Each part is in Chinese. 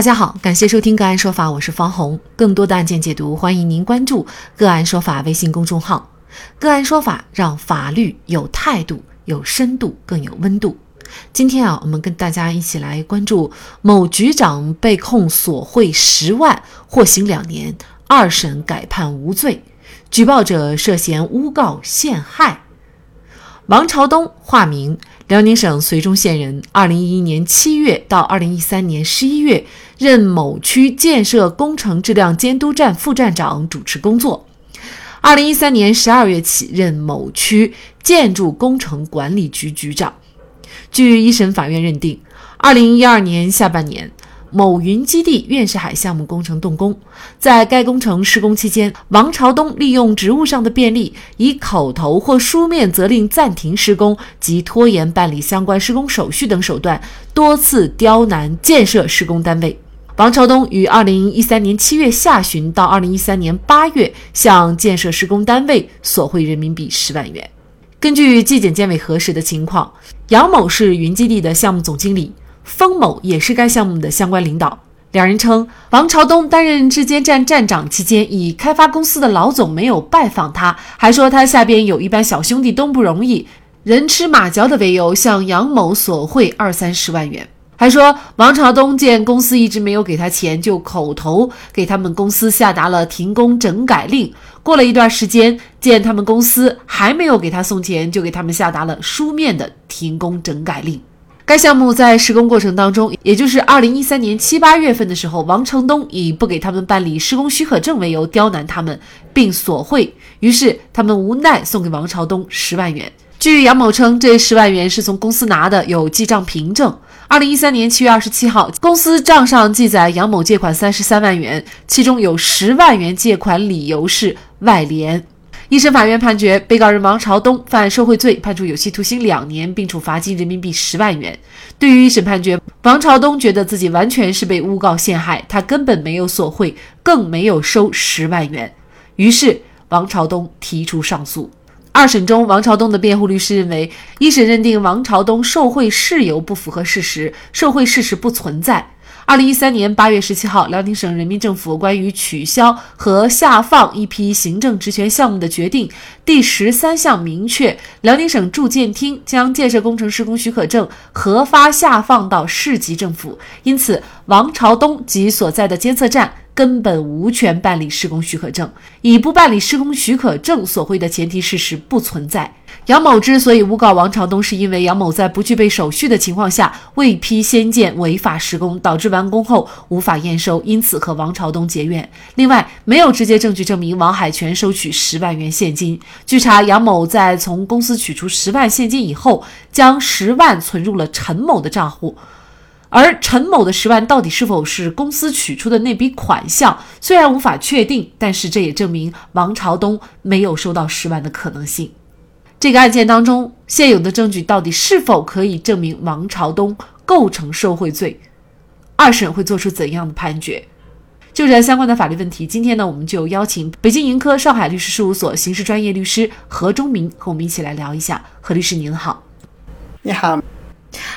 大家好，感谢收听个案说法，我是方红。更多的案件解读，欢迎您关注个案说法微信公众号。个案说法让法律有态度、有深度、更有温度。今天啊，我们跟大家一起来关注某局长被控索贿十万，获刑两年，二审改判无罪，举报者涉嫌诬告陷害。王朝东，化名。辽宁省绥中县人，二零一一年七月到二零一三年十一月，任某区建设工程质量监督站副站长，主持工作。二零一三年十二月起，任某区建筑工程管理局局长。据一审法院认定，二零一二年下半年。某云基地院士海项目工程动工，在该工程施工期间，王朝东利用职务上的便利，以口头或书面责令暂停施工及拖延办理相关施工手续等手段，多次刁难建设施工单位。王朝东于二零一三年七月下旬到二零一三年八月，向建设施工单位索贿人民币十万元。根据纪检监委核实的情况，杨某是云基地的项目总经理。封某也是该项目的相关领导。两人称，王朝东担任质监站站长期间，以开发公司的老总没有拜访他，还说他下边有一班小兄弟都不容易，人吃马嚼的为由向杨某索贿二三十万元。还说王朝东见公司一直没有给他钱，就口头给他们公司下达了停工整改令。过了一段时间，见他们公司还没有给他送钱，就给他们下达了书面的停工整改令。该项目在施工过程当中，也就是二零一三年七八月份的时候，王成东以不给他们办理施工许可证为由刁难他们，并索贿，于是他们无奈送给王朝东十万元。据杨某称，这十万元是从公司拿的，有记账凭证。二零一三年七月二十七号，公司账上记载杨某借款三十三万元，其中有十万元借款理由是外联。一审法院判决被告人王朝东犯受贿罪，判处有期徒刑两年，并处罚金人民币十万元。对于一审判决，王朝东觉得自己完全是被诬告陷害，他根本没有索贿，更没有收十万元。于是，王朝东提出上诉。二审中，王朝东的辩护律师认为，一审认定王朝东受贿事由不符合事实，受贿事实不存在。二零一三年八月十七号，辽宁省人民政府关于取消和下放一批行政职权项目的决定第十三项明确，辽宁省住建厅将建设工程施工许可证核发下放到市级政府，因此王朝东及所在的监测站。根本无权办理施工许可证，以不办理施工许可证索贿的前提事实不存在。杨某之所以诬告王朝东，是因为杨某在不具备手续的情况下未批先建违法施工，导致完工后无法验收，因此和王朝东结怨。另外，没有直接证据证明王海全收取十万元现金。据查，杨某在从公司取出十万现金以后，将十万存入了陈某的账户。而陈某的十万到底是否是公司取出的那笔款项，虽然无法确定，但是这也证明王朝东没有收到十万的可能性。这个案件当中，现有的证据到底是否可以证明王朝东构成受贿罪？二审会做出怎样的判决？就这相关的法律问题，今天呢，我们就邀请北京盈科上海律师事务所刑事专业律师何忠明和我们一起来聊一下。何律师您好，你好。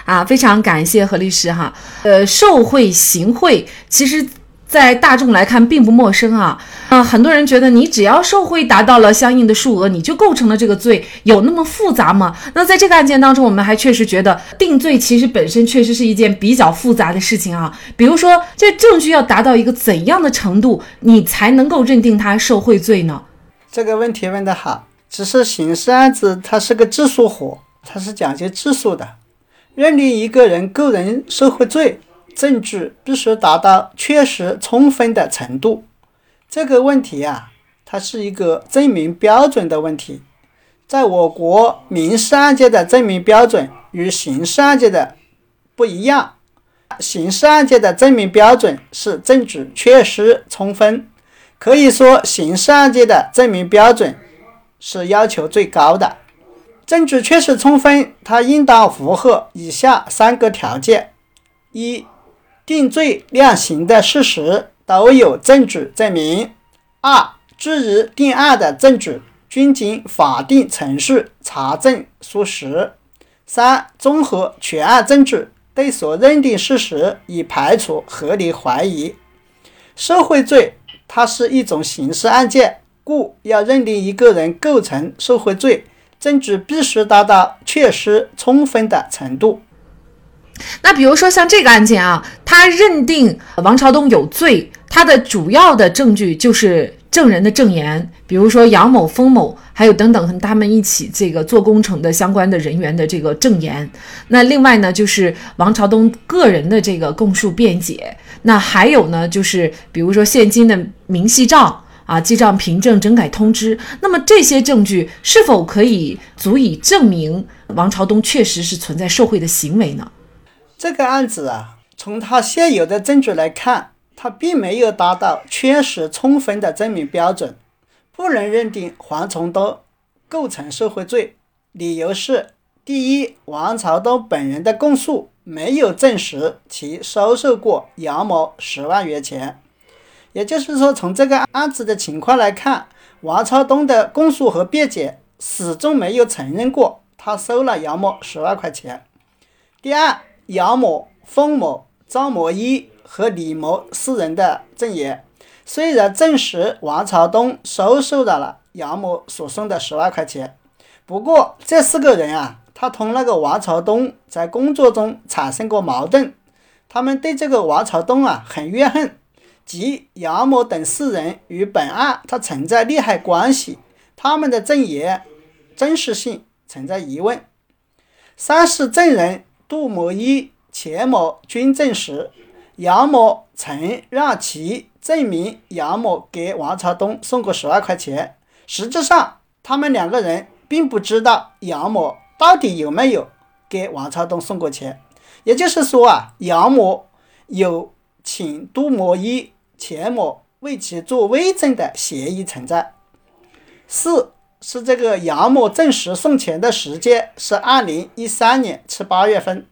啊，非常感谢何律师哈。呃，受贿行贿，其实，在大众来看并不陌生啊。啊，很多人觉得你只要受贿达到了相应的数额，你就构成了这个罪，有那么复杂吗？那在这个案件当中，我们还确实觉得定罪其实本身确实是一件比较复杂的事情啊。比如说，这证据要达到一个怎样的程度，你才能够认定他受贿罪呢？这个问题问得好。只是刑事案子它是个质数活，它是讲究质数的。认定一个人个人受贿罪，证据必须达到确实充分的程度。这个问题啊，它是一个证明标准的问题。在我国，民事案件的证明标准与刑事案件的不一样。刑事案件的证明标准是证据确实充分，可以说刑事案件的证明标准是要求最高的。证据确实充分，它应当符合以下三个条件：一、定罪量刑的事实都有证据证明；二、据以定案的证据均经法定程序查证属实；三、综合全案证据对所认定事实已排除合理怀疑。受贿罪它是一种刑事案件，故要认定一个人构成受贿罪，证据必须达到确实充分的程度。那比如说像这个案件啊，他认定王朝东有罪，他的主要的证据就是证人的证言，比如说杨某、封某，还有等等和他们一起这个做工程的相关的人员的这个证言。那另外呢，就是王朝东个人的这个供述辩解。那还有呢，就是比如说现金的明细账啊、记账凭证、整改通知。那么这些证据是否可以足以证明王朝东确实是存在受贿的行为呢？这个案子啊，从他现有的证据来看，他并没有达到确实充分的证明标准，不能认定黄从东构成受贿罪。理由是：第一，王朝东本人的供述没有证实其收受过杨某十万元钱，也就是说，从这个案子的情况来看，王朝东的供述和辩解始终没有承认过他收了杨某十万块钱。第二，杨某、封某、张某一和李某四人的证言，虽然证实王朝东收受到了杨某所送的十万块钱，不过这四个人啊，他同那个王朝东在工作中产生过矛盾，他们对这个王朝东啊很怨恨，即杨某等四人与本案他存在利害关系，他们的证言真实性存在疑问。三是证人。杜某一、钱某均证实，杨某曾让其证明杨某给王朝东送过十万块钱。实质上，他们两个人并不知道杨某到底有没有给王朝东送过钱。也就是说啊，杨某有请杜某一、钱某为其做伪证的嫌疑存在。四是这个杨某证实送钱的时间是二零一三年七八月份，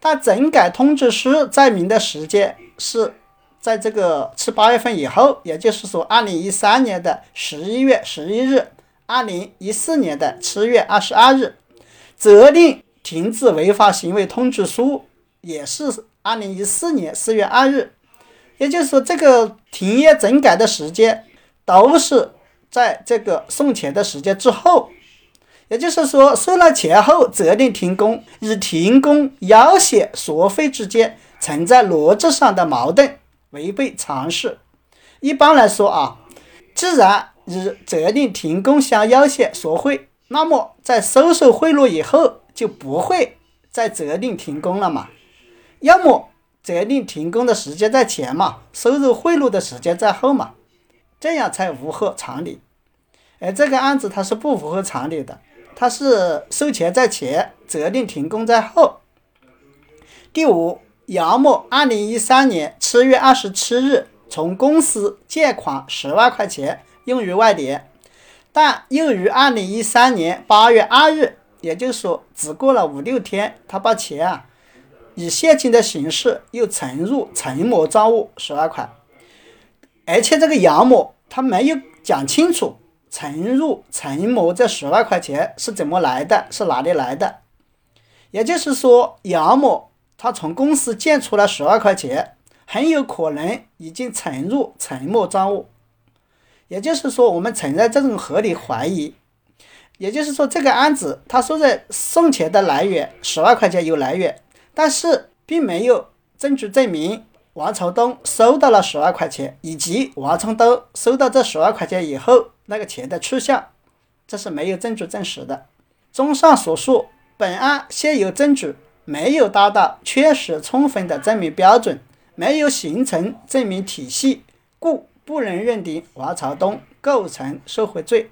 但整改通知书载明的时间是在这个七八月份以后，也就是说二零一三年的十一月十一日，二零一四年的七月二十二日，责令停止违法行为通知书也是二零一四年四月二日，也就是说这个停业整改的时间都是。在这个送钱的时间之后，也就是说收了钱后责令停工，与停工要挟索费之间存在逻辑上的矛盾，违背常识。一般来说啊，既然与责令停工相要挟索贿，那么在收受贿赂以后就不会再责令停工了嘛？要么责令停工的时间在前嘛，收入贿赂的时间在后嘛？这样才符合常理，而这个案子它是不符合常理的，它是收钱在前，责令停工在后。第五，杨某二零一三年七月二十七日从公司借款十万块钱用于外联，但又于二零一三年八月二日，也就是说只过了五六天，他把钱啊以现金的形式又存入陈某账户十万块。而且这个杨某他没有讲清楚存入陈某这十万块钱是怎么来的，是哪里来的？也就是说，杨某他从公司借出了十万块钱，很有可能已经存入陈某账户。也就是说，我们存在这种合理怀疑。也就是说，这个案子他说的送钱的来源十万块钱有来源，但是并没有证据证明。王朝东收到了十万块钱，以及王朝东收到这十万块钱以后那个钱的去向，这是没有证据证实的。综上所述，本案现有证据没有达到确实充分的证明标准，没有形成证明体系，故不能认定王朝东构成受贿罪。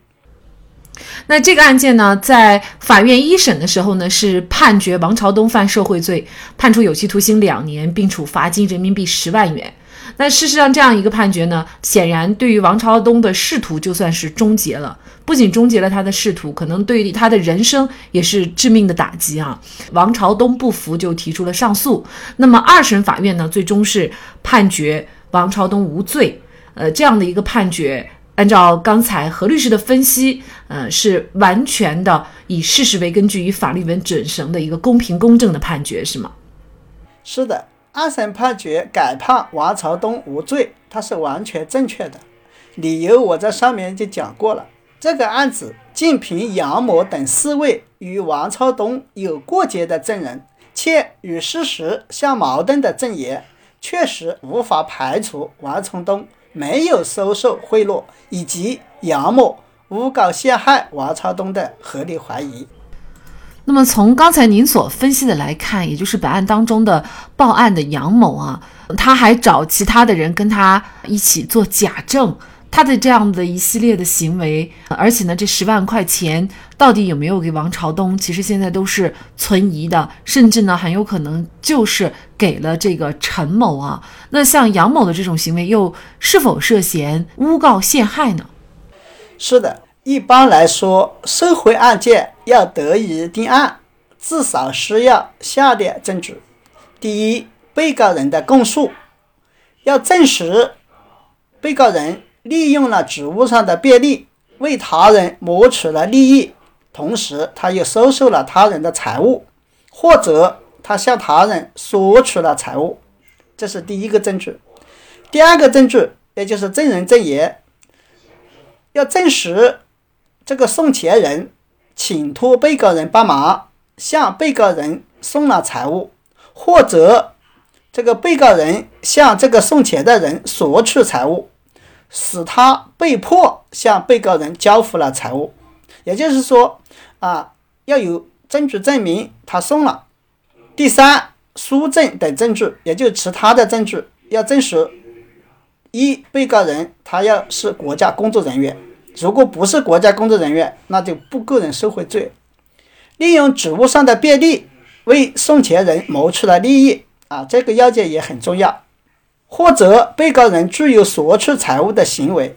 那这个案件呢，在法院一审的时候呢，是判决王朝东犯受贿罪，判处有期徒刑两年，并处罚金人民币十万元。那事实上，这样一个判决呢，显然对于王朝东的仕途就算是终结了。不仅终结了他的仕途，可能对于他的人生也是致命的打击啊！王朝东不服，就提出了上诉。那么二审法院呢，最终是判决王朝东无罪。呃，这样的一个判决。按照刚才何律师的分析，呃，是完全的以事实为根据，以法律为准绳的一个公平公正的判决，是吗？是的，二审判决改判王朝东无罪，它是完全正确的。理由我在上面就讲过了。这个案子仅凭杨某等四位与王朝东有过节的证人，且与事实相矛盾的证言，确实无法排除王朝东没有收受贿赂以及杨某诬告陷害王朝东的合理怀疑。那么从刚才您所分析的来看，也就是本案当中的报案的杨某啊，他还找其他的人跟他一起做假证，他的这样的一系列的行为，而且呢，这十万块钱到底有没有给王朝东，其实现在都是存疑的，甚至呢，很有可能就是给了这个陈某啊。那像杨某的这种行为，又是否涉嫌诬告陷害呢？是的。一般来说，受贿案件要得以定案，至少需要下列证据：第一，被告人的供述，要证实被告人利用了职务上的便利，为他人谋取了利益，同时他又收受了他人的财物，或者他向他人索取了财物，这是第一个证据。第二个证据，也就是证人证言，要证实。这个送钱人请托被告人帮忙，向被告人送了财物，或者这个被告人向这个送钱的人索取财物，使他被迫向被告人交付了财物。也就是说，啊，要有证据证明他送了。第三，书证等证据，也就其他的证据，要证实一被告人他要是国家工作人员。如果不是国家工作人员，那就不构成受贿罪。利用职务上的便利为送钱人谋取了利益啊，这个要件也很重要。或者被告人具有索取财物的行为，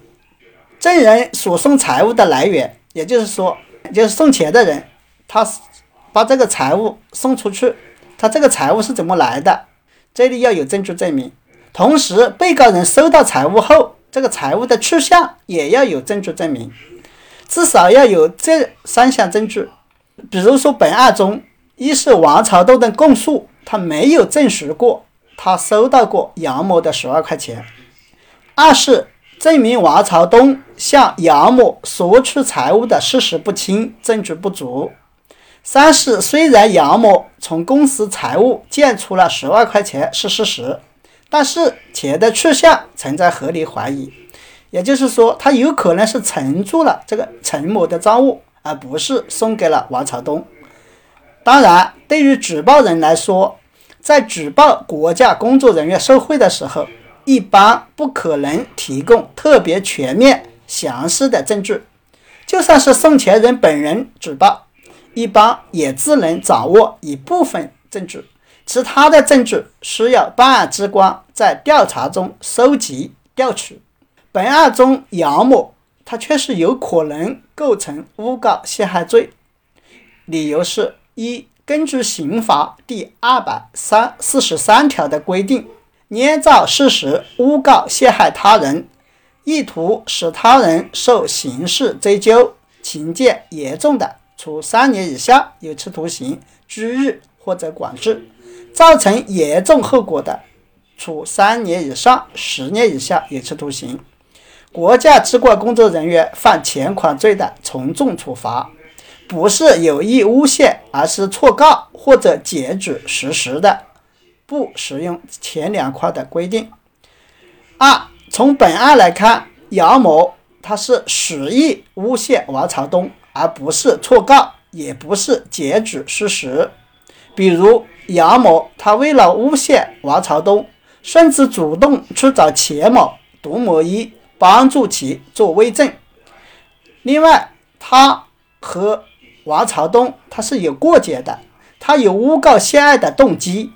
证人所送财物的来源，也就是说，就是送钱的人，他把这个财物送出去，他这个财物是怎么来的？这里要有证据证明。同时，被告人收到财物后。这个财物的去向也要有证据证明，至少要有这三项证据。比如说，本案中，一是王朝栋的供述，他没有证实过他收到过杨某的十万块钱；二是证明王朝东向杨某索取财物的事实不清，证据不足；三是虽然杨某从公司财务借出了十万块钱是事实。但是钱的去向存在合理怀疑，也就是说，他有可能是存住了这个陈某的赃物，而不是送给了王朝东。当然，对于举报人来说，在举报国家工作人员受贿的时候，一般不可能提供特别全面、详细的证据。就算是送钱人本人举报，一般也只能掌握一部分证据。其他的证据需要办案机关在调查中收集调取。本案中，杨某他确实有可能构成诬告陷害罪，理由是：一、根据刑法第二百三四十三条的规定，捏造事实诬告陷害他人，意图使他人受刑事追究，情节严重的，处三年以下有期徒刑、拘役或者管制。造成严重后果的，处三年以上十年以下有期徒刑；国家机关工作人员犯前款罪的，从重处罚。不是有意诬陷，而是错告或者截取事实的，不适用前两款的规定。二，从本案来看，杨某他是实意诬陷王朝东，而不是错告，也不是截取事实。比如杨某，他为了诬陷王朝东，甚至主动去找钱某、杜某一帮助其做伪证。另外，他和王朝东他是有过节的，他有诬告陷害的动机。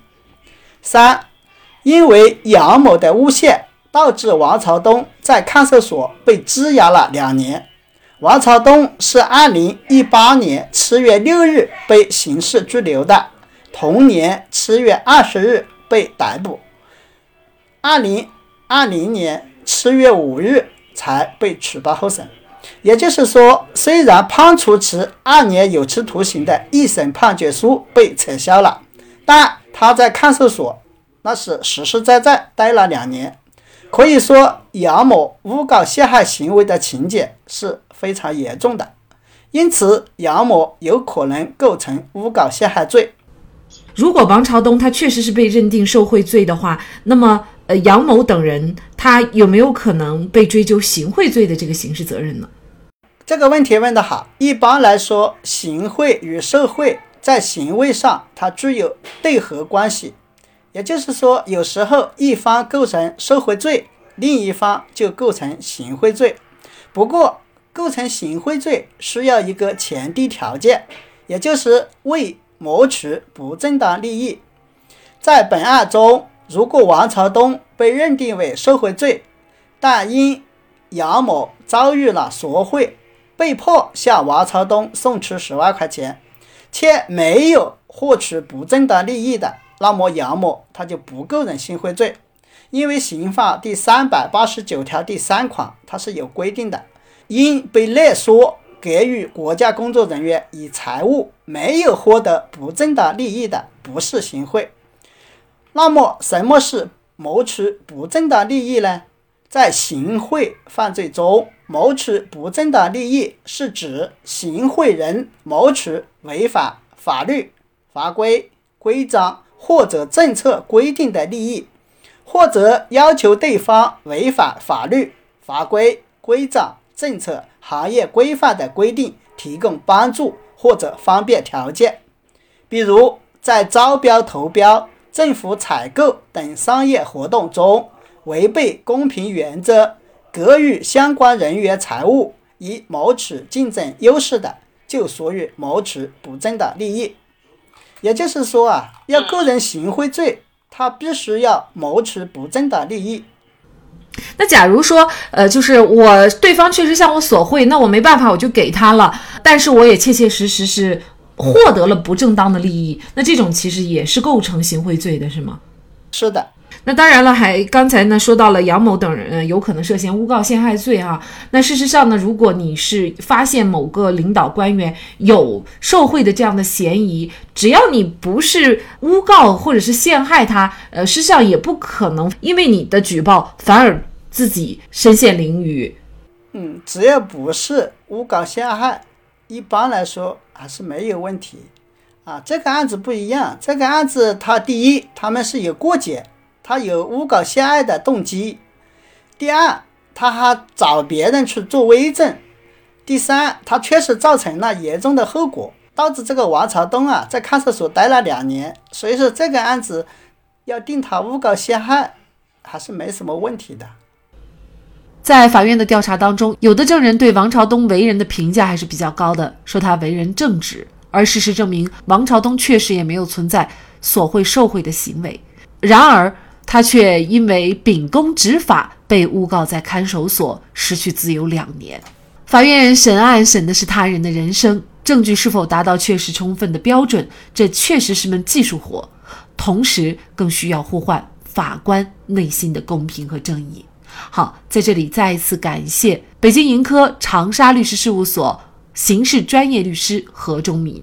三，因为杨某的诬陷，导致王朝东在看守所被羁押了两年。王朝东是二零一八年七月六日被刑事拘留的。同年七月二十日被逮捕，二零二零年七月五日才被取保候审。也就是说，虽然判处其二年有期徒刑的一审判决书被撤销了，但他在看守所那是实实在在待了两年。可以说，杨某诬告陷害行为的情节是非常严重的，因此杨某有可能构成诬告陷害罪。如果王朝东他确实是被认定受贿罪的话，那么呃杨某等人他有没有可能被追究行贿罪的这个刑事责任呢？这个问题问得好。一般来说，行贿与受贿在行为上它具有对合关系，也就是说，有时候一方构成受贿罪，另一方就构成行贿罪。不过，构成行贿罪需要一个前提条件，也就是为谋取不正当利益。在本案中，如果王朝东被认定为受贿罪，但因杨某遭遇了索贿，被迫向王朝东送出十万块钱，且没有获取不正当利益的，那么杨某他就不构成行贿罪，因为刑法第三百八十九条第三款它是有规定的，因被勒索。给予国家工作人员以财物没有获得不正当利益的，不是行贿。那么，什么是谋取不正当利益呢？在行贿犯罪中，谋取不正当利益是指行贿人谋取违反法律、法规、规章或者政策规定的利益，或者要求对方违反法律、法规、规章。政策、行业规范的规定提供帮助或者方便条件，比如在招标、投标、政府采购等商业活动中违背公平原则，给予相关人员财物以谋取竞争优势的，就属于谋取不正当利益。也就是说啊，要构成行贿罪，他必须要谋取不正当利益。那假如说，呃，就是我对方确实向我索贿，那我没办法，我就给他了。但是我也切切实实是获得了不正当的利益，那这种其实也是构成行贿罪的，是吗？是的。那当然了，还刚才呢说到了杨某等人有可能涉嫌诬告陷害罪啊。那事实上呢，如果你是发现某个领导官员有受贿的这样的嫌疑，只要你不是诬告或者是陷害他，呃，实际上也不可能因为你的举报反而。自己身陷囹圄，嗯，只要不是诬告陷害，一般来说还是没有问题。啊，这个案子不一样，这个案子他第一，他们是有过节，他有诬告陷害的动机；第二，他还找别人去做伪证；第三，他确实造成了严重的后果，导致这个王朝东啊在看守所待了两年。所以说，这个案子要定他诬告陷害，还是没什么问题的。在法院的调查当中，有的证人对王朝东为人的评价还是比较高的，说他为人正直。而事实证明，王朝东确实也没有存在索贿受贿的行为。然而，他却因为秉公执法被诬告在看守所失去自由两年。法院审案审的是他人的人生，证据是否达到确实充分的标准，这确实是门技术活，同时更需要呼唤法官内心的公平和正义。好，在这里再一次感谢北京盈科长沙律师事务所刑事专业律师何忠民。